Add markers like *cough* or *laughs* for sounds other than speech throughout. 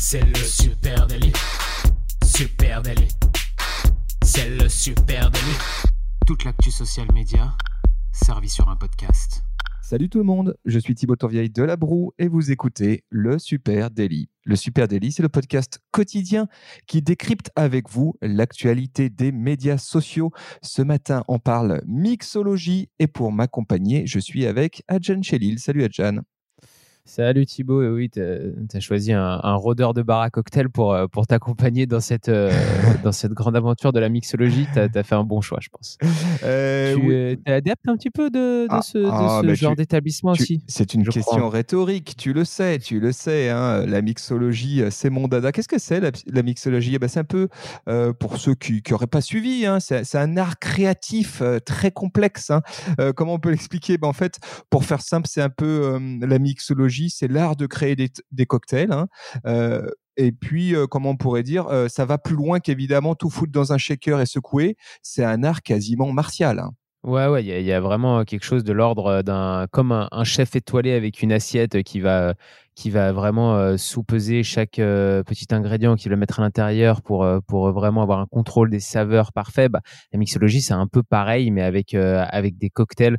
C'est le super délit. Super délit. C'est le super délit. Toute l'actu social média servie sur un podcast. Salut tout le monde, je suis Thibaut Tourvieille de La Broue et vous écoutez le Super Daily. Le Super Daily, c'est le podcast quotidien qui décrypte avec vous l'actualité des médias sociaux. Ce matin, on parle mixologie et pour m'accompagner, je suis avec Adjan Chelil. Salut Adjan. Salut Thibaut, et oui, tu as, choisi un, rôdeur de bar à cocktail pour, euh, pour t'accompagner dans, cette euh, dans cette grande aventure de la mixologie. Tu as, fait un bon choix, je pense. Euh, tu es adepte un petit peu de, de ah, ce, ah, bah, genre d'établissement aussi C'est une question rhétorique, tu le sais, tu le sais. Hein, la mixologie, c'est mon dada. Qu'est-ce que c'est la, mixologie? Eh ben, C'est un peu, pour ceux qui n'auraient pas suivi, hein, c'est un art créatif très complexe. Hein. comment on peut l'expliquer? Ben, En fait, pour faire simple, c'est un peu la mixologie c'est l'art de créer des, cocktails. Hein. et puis, comment on pourrait dire, ça va plus loin qu'évidemment tout foutre dans un shaker et secouer. C'est un art quasiment martial. Hein. Ouais, ouais, il y, a vraiment quelque chose de l'ordre d'un, comme un, chef étoilé avec une assiette qui va, qui va vraiment sous-peser chaque petit ingrédient qu'il va mettre à l'intérieur pour, pour vraiment avoir un contrôle des saveurs parfait. Bah, la mixologie, c'est un peu pareil, mais avec, avec des cocktails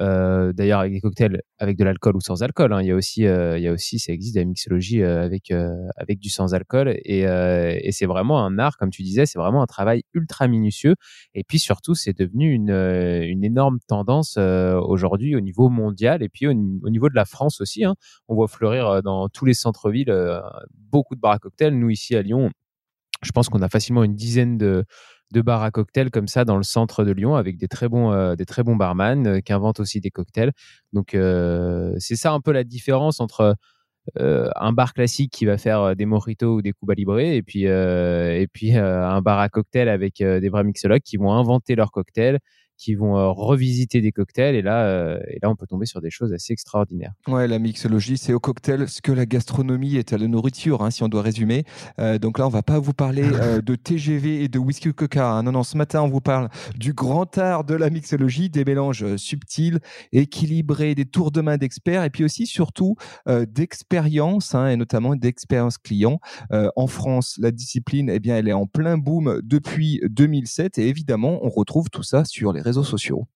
euh, d'ailleurs, avec des cocktails avec de l'alcool ou sans alcool. Hein. Il y a aussi, euh, il y a aussi, ça existe, la mixologie euh, avec avec du sans alcool. Et, et c'est vraiment un art, comme tu disais, c'est vraiment un travail ultra minutieux. Et puis surtout, c'est devenu une, une énorme tendance aujourd'hui au niveau mondial et puis au, niveau de la France aussi. Hein. On voit fleurir dans tous les centres-villes beaucoup de bars à cocktails. Nous ici à Lyon, je pense qu'on a facilement une dizaine de bars à cocktails comme ça dans le centre de Lyon avec des très bons, euh, barman euh, qui inventent aussi des cocktails. Donc euh, c'est ça un peu la différence entre un bar classique qui va faire des mojitos ou des Cuba Libre et puis, et puis un bar à cocktails avec des vrais mixologues qui vont inventer leurs cocktails qui vont euh, revisiter des cocktails et là, euh, et là, on peut tomber sur des choses assez extraordinaires. Ouais, la mixologie, c'est au cocktail ce que la gastronomie est à la nourriture, hein, si on doit résumer. Euh, donc là, on va pas vous parler *laughs* de TGV et de whisky coca. Hein. Non, non, ce matin, on vous parle du grand art de la mixologie, des mélanges subtils, équilibrés, des tours de main d'experts et puis aussi, surtout, d'expérience hein, et notamment d'expérience client. en France, la discipline, eh bien, elle est en plein boom depuis 2007 et évidemment, on retrouve tout ça sur les réseaux sociaux.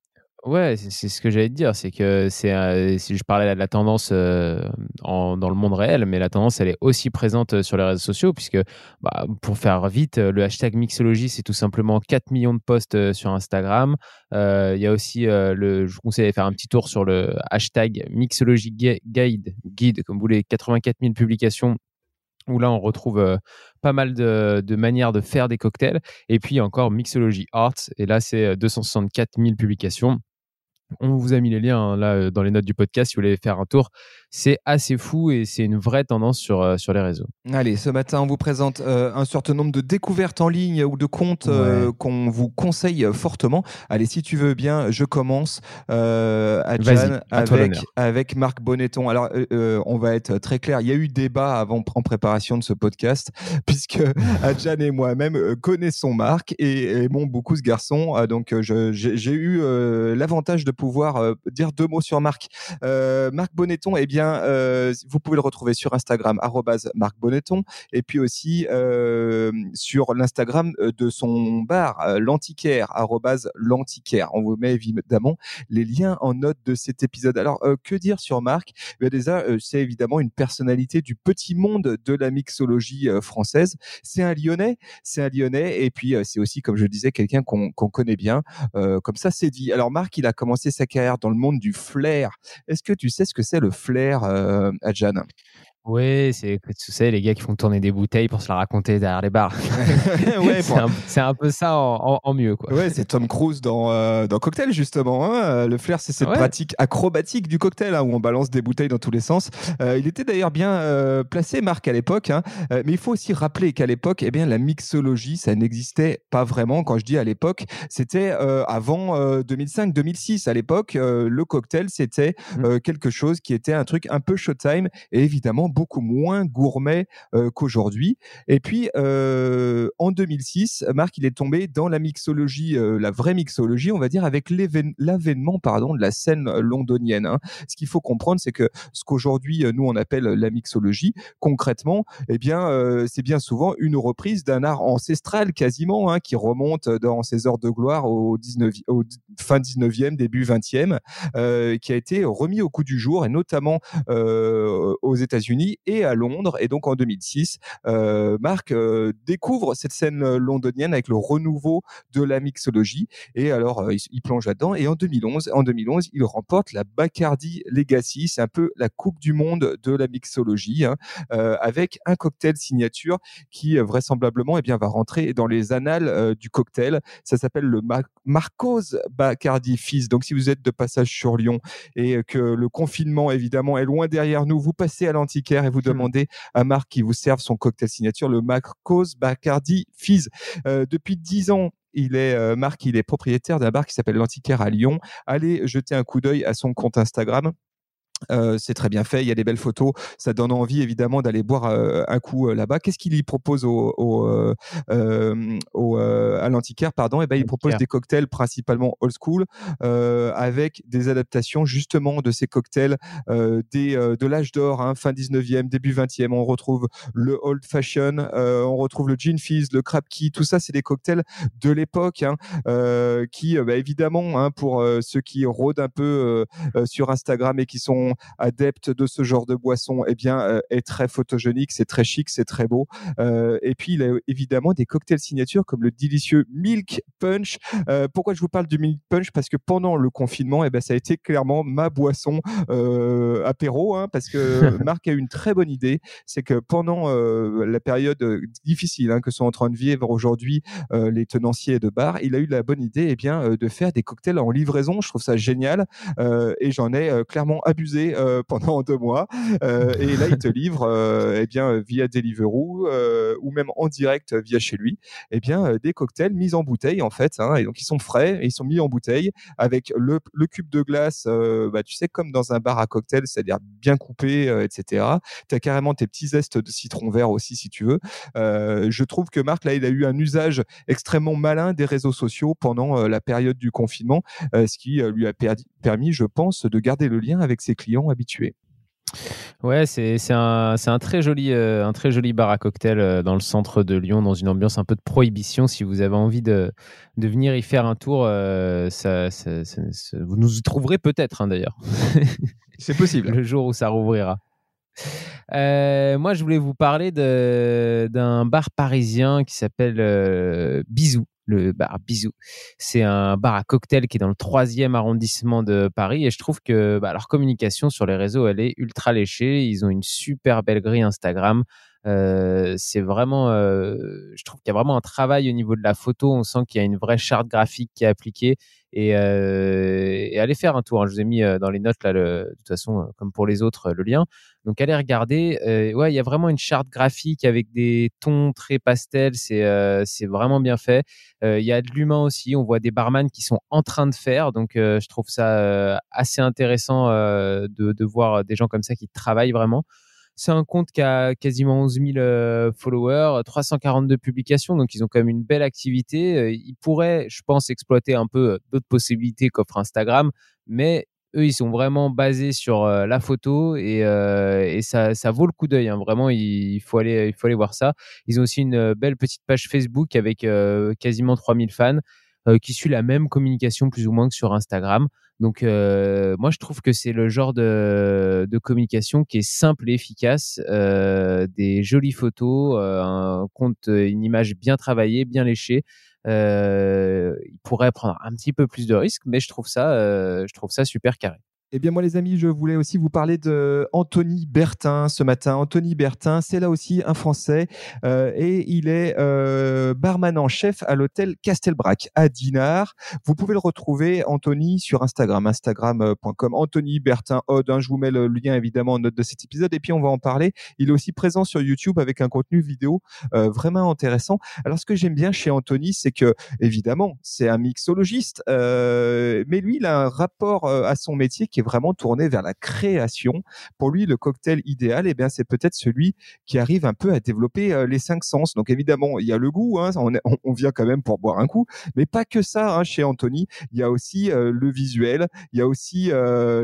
Ouais, c'est ce que j'allais te dire, c'est que c'est si je parlais de la tendance euh, dans le monde réel, mais la tendance elle est aussi présente euh, sur les réseaux sociaux puisque bah, pour faire vite, euh, le hashtag mixologie c'est tout simplement 4 millions de posts sur Instagram. Il y a aussi le, je vous conseille de faire un petit tour sur le hashtag mixologie guide, guide comme vous voulez, 84 000 publications où là on retrouve euh, pas mal de, de, manières de faire des cocktails. Et puis encore Mixology Arts, et là c'est 264 000 publications. On vous a mis les liens hein, là euh, dans les notes du podcast si vous voulez faire un tour. C'est assez fou et c'est une vraie tendance sur, euh, sur les réseaux. Allez, ce matin, on vous présente euh, un certain nombre de découvertes en ligne ou de comptes qu'on vous conseille fortement. Allez, si tu veux bien, je commence à avec, avec Marc Bonneton. Alors, on va être très clair. Il y a eu débat avant en préparation de ce podcast, *laughs* puisque Adjan *laughs* et moi-même connaissons Marc et aimons beaucoup ce garçon. donc, j'ai eu l'avantage de pouvoir euh, dire deux mots sur Marc. Euh, Marc Bonneton, eh bien, euh, vous pouvez le retrouver sur Instagram, Marc Bonneton, et puis aussi sur l'Instagram de son bar, l'antiquaire, l'antiquaire. On vous met évidemment les liens en note de cet épisode. Alors, que dire sur Marc? Eh Déjà, c'est évidemment une personnalité du petit monde de la mixologie française. C'est un Lyonnais, c'est un Lyonnais, et puis c'est aussi, comme je disais, quelqu'un qu'on connaît bien. comme ça, c'est dit. Alors, Marc, il a commencé sa carrière dans le monde du flair. Est-ce que tu sais ce que c'est le flair, euh, Adjan oui, c'est tu sais les gars qui font tourner des bouteilles pour se la raconter derrière les bars. *laughs* ouais, c'est un, peu ça en, mieux quoi. Ouais, c'est Tom Cruise dans, euh, dans Cocktail justement. Hein. Le flair, c'est cette pratique acrobatique du cocktail hein, où on balance des bouteilles dans tous les sens. Euh, il était d'ailleurs bien euh, placé, Marc, à l'époque. Hein. mais il faut aussi rappeler qu'à l'époque, eh bien la mixologie, ça n'existait pas vraiment. Quand je dis à l'époque, c'était avant 2005-2006. À l'époque, le cocktail, c'était mmh. quelque chose qui était un truc un peu showtime et évidemment beaucoup moins gourmet qu'aujourd'hui. Et puis en 2006, Marc il est tombé dans la mixologie, la vraie mixologie, on va dire, avec l'avènement pardon de la scène londonienne. Hein. Ce qu'il faut comprendre, c'est que ce qu'aujourd'hui nous on appelle la mixologie, concrètement, eh bien c'est bien souvent une reprise d'un art ancestral quasiment hein, qui remonte dans ses heures de gloire au 19 au fin 19e, début 20e, qui a été remis au coup du jour et notamment aux États-Unis et à Londres. Et donc en 2006, Marc découvre cette scène londonienne avec le renouveau de la mixologie. Et alors il, plonge là-dedans. Et en 2011, en 2011, il remporte la Bacardi Legacy. C'est un peu la Coupe du Monde de la mixologie, hein, avec un cocktail signature qui vraisemblablement eh bien, va rentrer dans les annales du cocktail. Ça s'appelle le Marcos Bacardi Fizz. Donc si vous êtes de passage sur Lyon et que le confinement évidemment est loin derrière nous, vous passez à l'antiquaire et vous hmm. demandez à Marc qui vous serve son cocktail signature, le Marcos Bacardi Fizz. Euh, depuis dix ans, il est euh, Marc, il est propriétaire d'un bar qui s'appelle l'Antiquaire à Lyon. Allez jeter un coup d'œil à son compte Instagram. Euh, c'est très bien fait, il y a des belles photos, ça donne envie évidemment d'aller boire euh, un coup euh, là-bas. Qu'est-ce qu'il y propose au, au, au à l'antiquaire pardon? Et eh ben il propose des cocktails principalement old school avec des adaptations justement de ces cocktails des, de l'âge d'or, hein, fin 19e, début 20e. On retrouve le old fashion, on retrouve le gin fizz, le crab key, tout ça c'est des cocktails de l'époque hein, qui bah, évidemment hein, pour ceux qui rôdent un peu sur Instagram et qui sont adepte de ce genre de boisson, eh bien, euh, est très photogénique, c'est très chic, c'est très beau. Euh, et puis, il a évidemment des cocktails signatures comme le délicieux Milk Punch. Euh, pourquoi je vous parle du Milk Punch? Parce que pendant le confinement, eh ben, ça a été clairement ma boisson apéro, hein, parce que *laughs* Marc a eu une très bonne idée, c'est que pendant la période difficile hein, que sont en train de vivre aujourd'hui les tenanciers de bar, il a eu la bonne idée eh bien, de faire des cocktails en livraison. Je trouve ça génial et j'en ai clairement abusé euh, *laughs* pendant deux mois. Euh, et là, il te livre, euh, eh bien, via Deliveroo ou même en direct via chez lui, eh bien, des cocktails mis en bouteille en fait. Hein, et donc, ils sont frais et ils sont mis en bouteille avec le, cube de glace, bah, tu sais, comme dans un bar à cocktail, c'est-à-dire bien coupé, etc. Tu as carrément tes petits zestes de citron vert aussi, si tu veux. je trouve que Marc, là, il a eu un usage extrêmement malin des réseaux sociaux pendant la période du confinement, ce qui lui a permis, je pense, de garder le lien avec ses clients habitués. Ouais, c'est un, un, très joli, euh, un très joli bar à cocktail euh, dans le centre de Lyon, dans une ambiance un peu de prohibition. Si vous avez envie de, de venir y faire un tour, euh, ça, vous nous y trouverez peut-être hein, d'ailleurs. *laughs* C'est possible. le jour où ça rouvrira. moi, je voulais vous parler d'un bar parisien qui s'appelle Bisou le bar Bisou. C'est un bar à cocktail qui est dans le troisième arrondissement de Paris et je trouve que bah, leur communication sur les réseaux, elle est ultra léchée. Ils ont une super belle grille Instagram. Euh, c'est vraiment, euh, je trouve qu'il y a vraiment un travail au niveau de la photo. On sent qu'il y a une vraie charte graphique qui est appliquée. Et, euh, allez faire un tour. Hein. Je vous ai mis dans les notes là, de toute façon, comme pour les autres, le lien. Donc allez regarder. ouais, il y a vraiment une charte graphique avec des tons très pastels. C'est c'est vraiment bien fait. Il y a de l'humain aussi. On voit des barman qui sont en train de faire. Donc je trouve ça assez intéressant de, de voir des gens comme ça qui travaillent vraiment. C'est un compte qui a quasiment 11 000 euh, followers, 342 publications, donc ils ont quand même une belle activité. Euh, ils pourraient, je pense, exploiter un peu euh, d'autres possibilités qu'offre Instagram, mais eux, ils sont vraiment basés sur la photo et, ça, vaut le coup d'œil. Hein. Vraiment, il faut, aller, il faut aller voir ça. Ils ont aussi une belle petite page Facebook avec quasiment 3000 fans qui suit la même communication plus ou moins que sur Instagram. Donc, euh, moi, je trouve que c'est le genre de, communication qui est simple et efficace, euh, des jolies photos, euh, un compte, une image bien travaillée, bien léchée. il pourrait prendre un petit peu plus de risques, mais je trouve ça, je trouve ça super carré. Eh bien, moi, les amis, je voulais aussi vous parler de Anthony Bertin ce matin. Anthony Bertin, c'est là aussi un Français euh, et il est euh, barman en chef à l'hôtel Castelbrac à Dinard. Vous pouvez le retrouver, Anthony, sur Instagram, instagram.com. Anthony Bertin Odd. Hein, je vous mets le lien évidemment en note de cet épisode et puis on va en parler. Il est aussi présent sur YouTube avec un contenu vidéo euh, vraiment intéressant. Alors, ce que j'aime bien chez Anthony, c'est que évidemment, c'est un mixologiste, mais lui, il a un rapport à son métier qui qui vraiment tourné vers la création. Pour lui, le cocktail idéal, eh bien, c'est peut-être celui qui arrive un peu à développer les cinq sens. Donc évidemment, il y a le goût, hein, on, vient quand même pour boire un coup, mais pas que ça. Hein, chez Anthony, il y a aussi le visuel, il y a aussi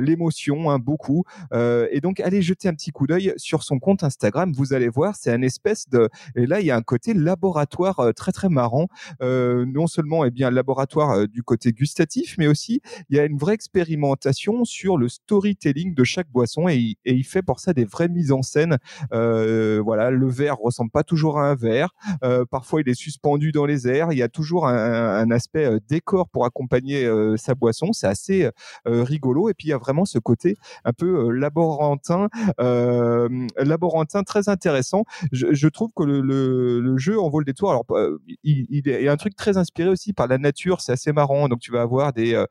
l'émotion, hein, beaucoup. et donc, allez jeter un petit coup d'œil sur son compte Instagram. Vous allez voir, c'est un espèce de et là, il y a un côté laboratoire très très marrant. non seulement, eh bien, laboratoire du côté gustatif, mais aussi il y a une vraie expérimentation sur le storytelling de chaque boisson et, il fait pour ça des vraies mises en scène. voilà, le verre ressemble pas toujours à un verre. parfois, il est suspendu dans les airs. Il y a toujours un, aspect décor pour accompagner sa boisson. C'est assez rigolo. Et puis, il y a vraiment ce côté un peu laborantin, laborantin très intéressant. Je, trouve que le, jeu en vaut le détour. Alors, il, il, y a un truc très inspiré aussi par la nature. C'est assez marrant. Donc, tu vas avoir des,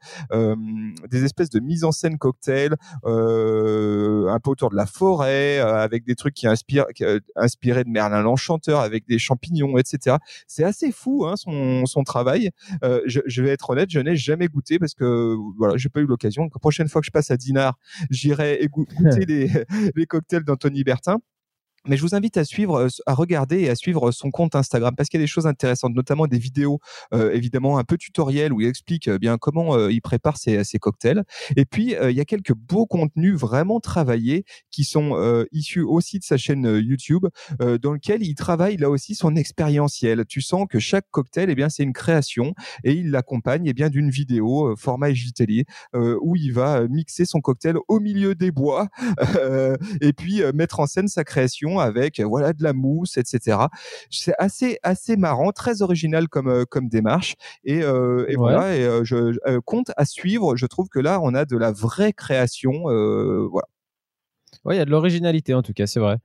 des espèces de mise en scène cocktail un peu autour de la forêt, avec des trucs qui inspirent, qui, inspirés de Merlin l'Enchanteur, avec des champignons, etc. C'est assez fou hein, son, son travail. Je, je, vais être honnête, je n'ai jamais goûté parce que voilà, j'ai pas eu l'occasion. La prochaine fois que je passe à Dinard, j'irai goûter *laughs* les, les cocktails d'Anthony Bertin. Mais je vous invite à suivre, à regarder et à suivre son compte Instagram parce qu'il y a des choses intéressantes, notamment des vidéos euh, évidemment un peu tutoriels où il explique bien comment il prépare ses, ses, cocktails. Et puis il y a quelques beaux contenus vraiment travaillés qui sont issus aussi de sa chaîne YouTube, dans lequel il travaille là aussi son expérientiel. Tu sens que chaque cocktail, eh bien c'est une création et il l'accompagne eh bien d'une vidéo format digitalier où il va mixer son cocktail au milieu des bois *laughs* et puis mettre en scène sa création avec euh, voilà de la mousse, etc. C'est assez assez marrant, très original comme euh, comme démarche et, euh, voilà. Et je compte à suivre. Je trouve que là on a de la vraie création, voilà. Oui, il y a de l'originalité en tout cas, c'est vrai.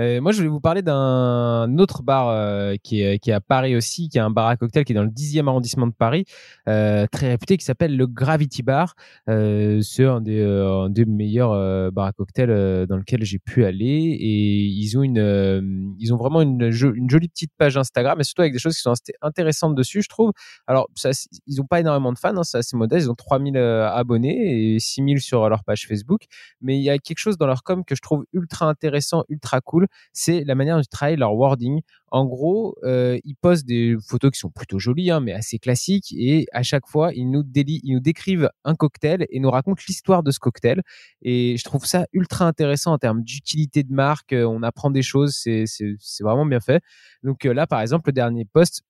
Euh, moi, je voulais vous parler d'un autre bar euh, qui, est, qui est à Paris aussi, qui est un bar à cocktail qui est dans le 10e arrondissement de Paris, euh, très réputé, qui s'appelle le Gravity Bar. C'est un des, meilleurs bars à cocktail dans lequel j'ai pu aller. Et ils ont, une, ils ont vraiment une, jolie petite page Instagram, et surtout avec des choses qui sont intéressantes dessus, je trouve. Alors, ils n'ont pas énormément de fans, hein, c'est assez modeste. Ils ont 3000 abonnés et 6000 sur leur page Facebook. Mais il y a quelque chose dans leur com que je trouve ultra intéressant, ultra cool c'est la manière dont ils travaillent leur wording. En gros, euh, ils postent des photos qui sont plutôt jolies, hein, mais assez classiques, et à chaque fois, ils nous, nous décrivent un cocktail et nous racontent l'histoire de ce cocktail. Et je trouve ça ultra intéressant en termes d'utilité de marque. Euh, on apprend des choses, c'est vraiment bien fait. Donc euh, là, par exemple, le dernier post,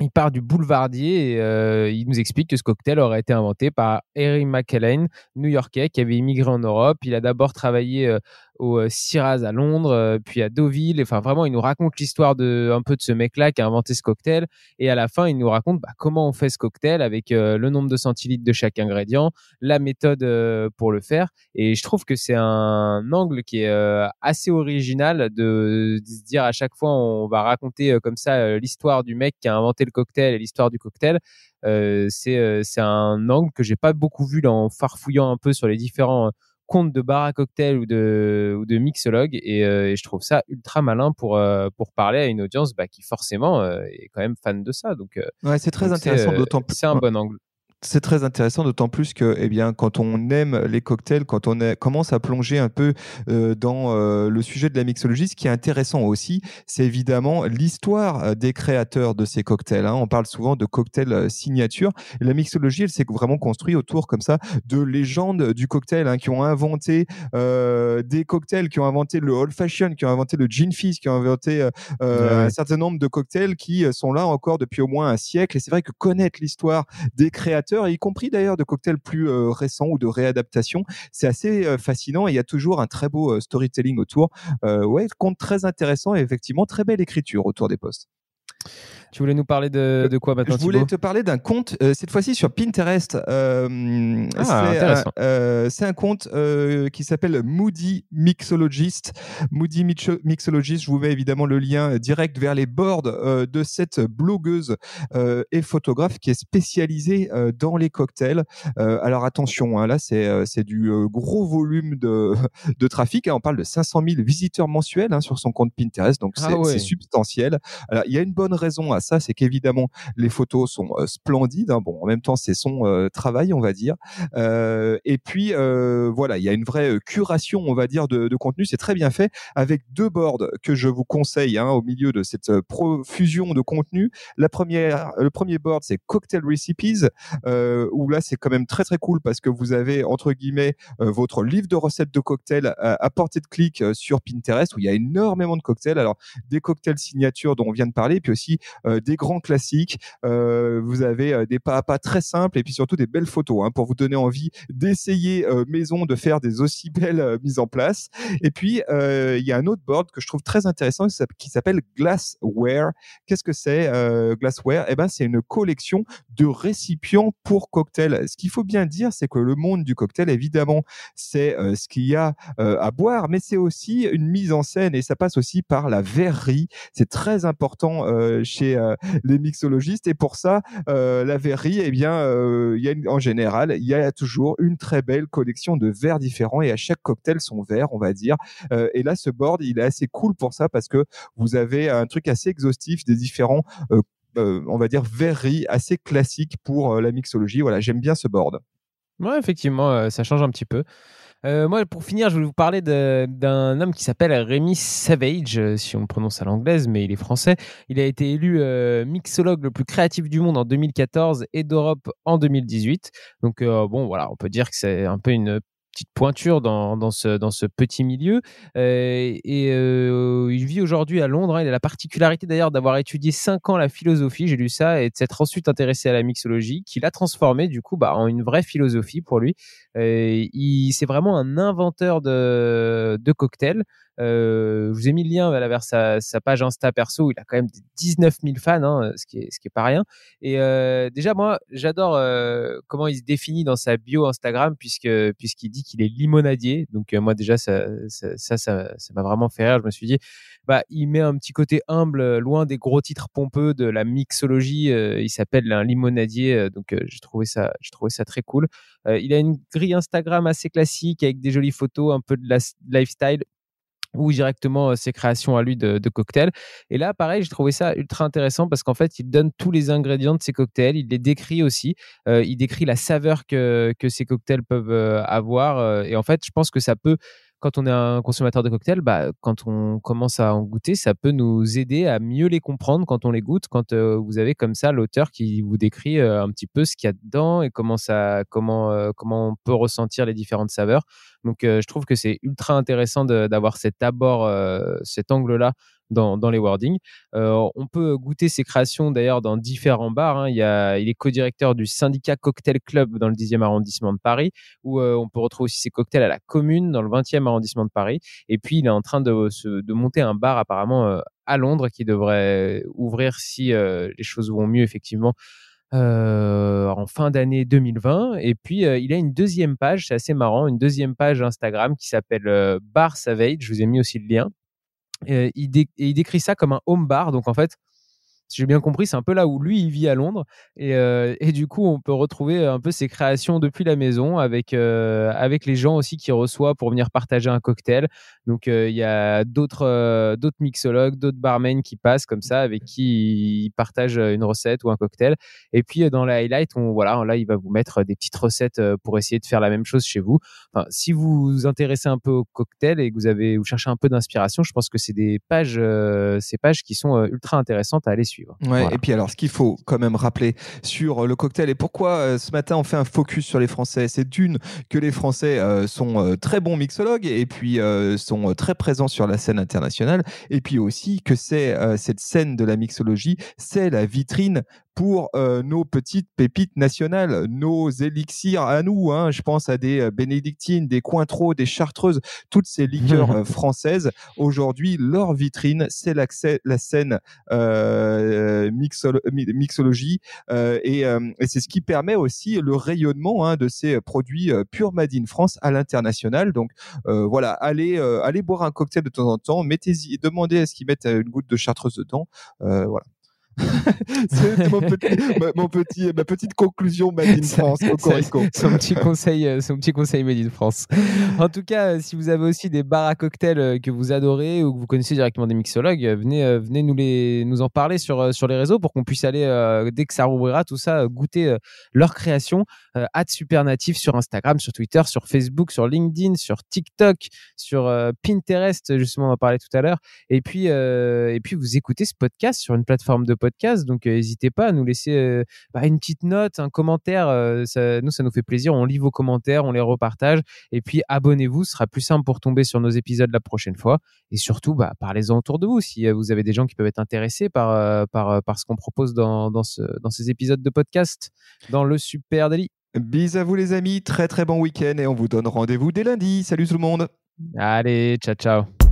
il part du boulevardier et euh, il nous explique que ce cocktail aurait été inventé par Eric McKellen, new-yorkais, qui avait immigré en Europe. Il a d'abord travaillé euh, au euh, à Londres, puis à Deauville. Enfin, vraiment, il nous raconte l'histoire de un peu de ce mec-là qui a inventé ce cocktail. Et à la fin, il nous raconte bah, comment on fait ce cocktail avec le nombre de centilitres de chaque ingrédient, la méthode pour le faire. Et je trouve que c'est un angle qui est assez original de, de, se dire à chaque fois, on va raconter comme ça l'histoire du mec qui a inventé le cocktail et l'histoire du cocktail. Euh, euh, c'est un angle que j'ai pas beaucoup vu en farfouillant un peu sur les différents comptes de bar à cocktail ou de, ou de mixologue et, euh, et, je trouve ça ultra malin pour, pour parler à une audience bah, qui forcément est quand même fan de ça. Donc, ouais, c'est très intéressant, d'autant plus. C'est un bon angle. C'est très intéressant, d'autant plus que, eh bien, quand on aime les cocktails, quand on commence à plonger un peu euh, dans euh, le sujet de la mixologie, ce qui est intéressant aussi, c'est évidemment l'histoire euh, des créateurs de ces cocktails. Hein. On parle souvent de cocktails signature. la mixologie, elle s'est vraiment construite autour comme ça de légendes du cocktail hein, qui ont inventé des cocktails, qui ont inventé le old fashion, qui ont inventé le gin fizz, qui ont inventé un certain nombre de cocktails qui sont là encore depuis au moins un siècle. Et c'est vrai que connaître l'histoire des créateurs y compris d'ailleurs de cocktails plus euh, récents ou de réadaptation. C'est assez euh, fascinant et il y a toujours un très beau euh, storytelling autour. ouais, compte très intéressant et effectivement très belle écriture autour des posts. Tu voulais nous parler de, de quoi maintenant Je voulais te parler d'un compte, euh, cette fois-ci sur Pinterest. Euh, ah, euh, c'est un, compte qui s'appelle Moody Mixologist. Moody Mixologist, je vous mets évidemment le lien direct vers les boards de cette blogueuse et photographe qui est spécialisée dans les cocktails. alors attention, hein, là c'est du gros volume de, *laughs* de trafic. Hein. on parle de 500 000 visiteurs mensuels hein, sur son compte Pinterest, donc ah c'est substantiel. Alors il y a une bonne raison à ça, c'est qu'évidemment les photos sont splendides. Hein. Bon, en même temps, c'est son travail, on va dire. et puis voilà, il y a une vraie curation, on va dire, de, contenu. C'est très bien fait avec deux boards que je vous conseille hein, au milieu de cette profusion de contenu. La première, le premier board, c'est Cocktail Recipes, où là, c'est quand même très très cool parce que vous avez entre guillemets votre livre de recettes de cocktails à, portée de clic sur Pinterest où il y a énormément de cocktails. Alors des cocktails signatures dont on vient de parler, puis aussi des grands classiques. vous avez des pas à pas très simples et puis surtout des belles photos hein, pour vous donner envie d'essayer maison de faire des aussi *laughs* belles mises en place. Et puis il y a un autre board que je trouve très intéressant qui s'appelle Glassware. Qu'est-ce que c'est Glassware? Eh ben c'est une collection de récipients pour cocktails. Ce qu'il faut bien dire, c'est que le monde du cocktail, évidemment, c'est ce qu'il y a à boire, mais c'est aussi une mise en scène et ça passe aussi par la verrerie. C'est très important chez les mixologistes et pour ça, la verrerie, eh bien, y a en général, il y a toujours une très belle collection de verres différents et à chaque cocktail son verre, on va dire. et là, ce board, il est assez cool pour ça parce que vous avez un truc assez exhaustif des différents on va dire assez classiques pour la mixologie. Voilà, j'aime bien ce board. Ouais, effectivement, ça change un petit peu. Euh, moi, pour finir, je voulais vous parler d'un homme qui s'appelle Rémi Savage, euh, si on le prononce à l'anglaise, mais il est français. Il a été élu euh, mixologue le plus créatif du monde en 2014 et d'Europe en 2018. Donc, bon, voilà, on peut dire que c'est un peu une petite pointure dans, ce, petit milieu. et il vit aujourd'hui à Londres. Hein. Il a la particularité d'ailleurs d'avoir étudié 5 ans la philosophie, j'ai lu ça, et de s'être ensuite intéressé à la mixologie, qu'il a transformé du coup bah, en une vraie philosophie pour lui. il c'est vraiment un inventeur de cocktails. Euh, je vous ai mis le lien vers sa, sa, page Insta perso. Il a quand même 19 000 fans, hein, ce, qui est, ce qui est pas rien. Et euh, déjà, moi, j'adore euh, comment il se définit dans sa bio Instagram, puisque puisqu'il dit qu'il est limonadier. Donc moi, déjà, ça, ça, ça, ça, m'a vraiment fait rire. Je me suis dit, bah, il met un petit côté humble, loin des gros titres pompeux de la mixologie. il s'appelle un limonadier, donc j'ai trouvé ça, j'ai trouvé ça très cool. il a une grille Instagram assez classique avec des jolies photos, un peu de la lifestyle ou directement ses créations à lui de, cocktails. Et là, pareil, j'ai trouvé ça ultra intéressant parce qu'en fait, il donne tous les ingrédients de ses cocktails, il les décrit aussi, il décrit la saveur que, que ces cocktails peuvent avoir. et en fait, je pense que ça peut quand on est un consommateur de cocktails, bah, quand on commence à en goûter, ça peut nous aider à mieux les comprendre quand on les goûte. Quand vous avez comme ça l'auteur qui vous décrit un petit peu ce qu'il y a dedans et comment ça, comment, comment on peut ressentir les différentes saveurs. Donc, je trouve que c'est ultra intéressant d'avoir cet abord, cet angle-là dans, les wordings. on peut goûter ses créations d'ailleurs dans différents bars. Hein. Il, est co-directeur du syndicat Cocktail Club dans le 10e arrondissement de Paris, où on peut retrouver aussi ses cocktails à la Commune dans le 20e arrondissement de Paris. Et puis, il est en train de, monter un bar apparemment à Londres qui devrait ouvrir si les choses vont mieux effectivement euh, en fin d'année 2020. Et puis, euh, il a une deuxième page, c'est assez marrant, une deuxième page Instagram qui s'appelle euh, Bar Savage. Je vous ai mis aussi le lien. Il, et il décrit ça comme un home bar. Donc, en fait, si j'ai bien compris, c'est un peu là où lui il vit à Londres et, euh, du coup on peut retrouver un peu ses créations depuis la maison avec euh, avec les gens aussi qui reçoit pour venir partager un cocktail. Donc euh, il y a d'autres d'autres mixologues, d'autres barmen qui passent comme ça avec qui il partage une recette ou un cocktail. Et puis dans la highlight, on voilà là il va vous mettre des petites recettes pour essayer de faire la même chose chez vous. Enfin, si vous vous intéressez un peu au cocktail et que vous avez vous cherchez un peu d'inspiration, je pense que c'est des pages ces pages qui sont ultra intéressantes à aller suivre. Ouais, Et puis alors, ce qu'il faut quand même rappeler sur euh, le cocktail et pourquoi euh, ce matin on fait un focus sur les Français, c'est d'une que les Français euh, sont très bons mixologues et puis sont très présents sur la scène internationale et puis aussi que c'est cette scène de la mixologie, c'est la vitrine pour euh, nos petites pépites nationales, nos élixirs à nous. Hein. Je pense à des euh, bénédictines, des cointreaux, des chartreuses, toutes ces liqueurs *laughs* euh, françaises. Aujourd'hui, leur vitrine, c'est la scène euh, mixologie, et, et c'est ce qui permet aussi le rayonnement hein, de ces produits pure Made in France à l'international. Donc voilà, allez, allez boire un cocktail de temps en temps, mettez-y, demandez à ce qu'ils mettent une goutte de chartreuse dedans. voilà. *laughs* c'est mon petit, ma, petite conclusion Made in *laughs* France, son petit conseil, euh, son petit conseil Made in France. En tout cas, euh, si vous avez aussi des bars à cocktails euh, que vous adorez ou que vous connaissez directement des mixologues, venez, venez nous, les, nous en parler sur, sur les réseaux pour qu'on puisse aller, dès que ça rouvrira, tout ça, goûter leur création. at Supernatif sur Instagram, sur Twitter, sur Facebook, sur LinkedIn, sur TikTok, sur Pinterest, justement, on en parlait tout à l'heure. Et puis, et puis, vous écoutez ce podcast sur une plateforme de podcast. Donc, n'hésitez pas à nous laisser bah, une petite note, un commentaire. Ça, nous, ça nous fait plaisir. On lit vos commentaires, on les repartage. Et puis, abonnez-vous. Ce sera plus simple pour tomber sur nos épisodes la prochaine fois. Et surtout, bah, parlez-en autour de vous. Si vous avez des gens qui peuvent être intéressés par, par, par ce qu'on propose dans, dans, ce, dans ces épisodes de podcast, dans le Super Daily. Bis à vous les amis, très très bon week-end et on vous donne rendez-vous dès lundi. Salut tout le monde. Allez, ciao ciao.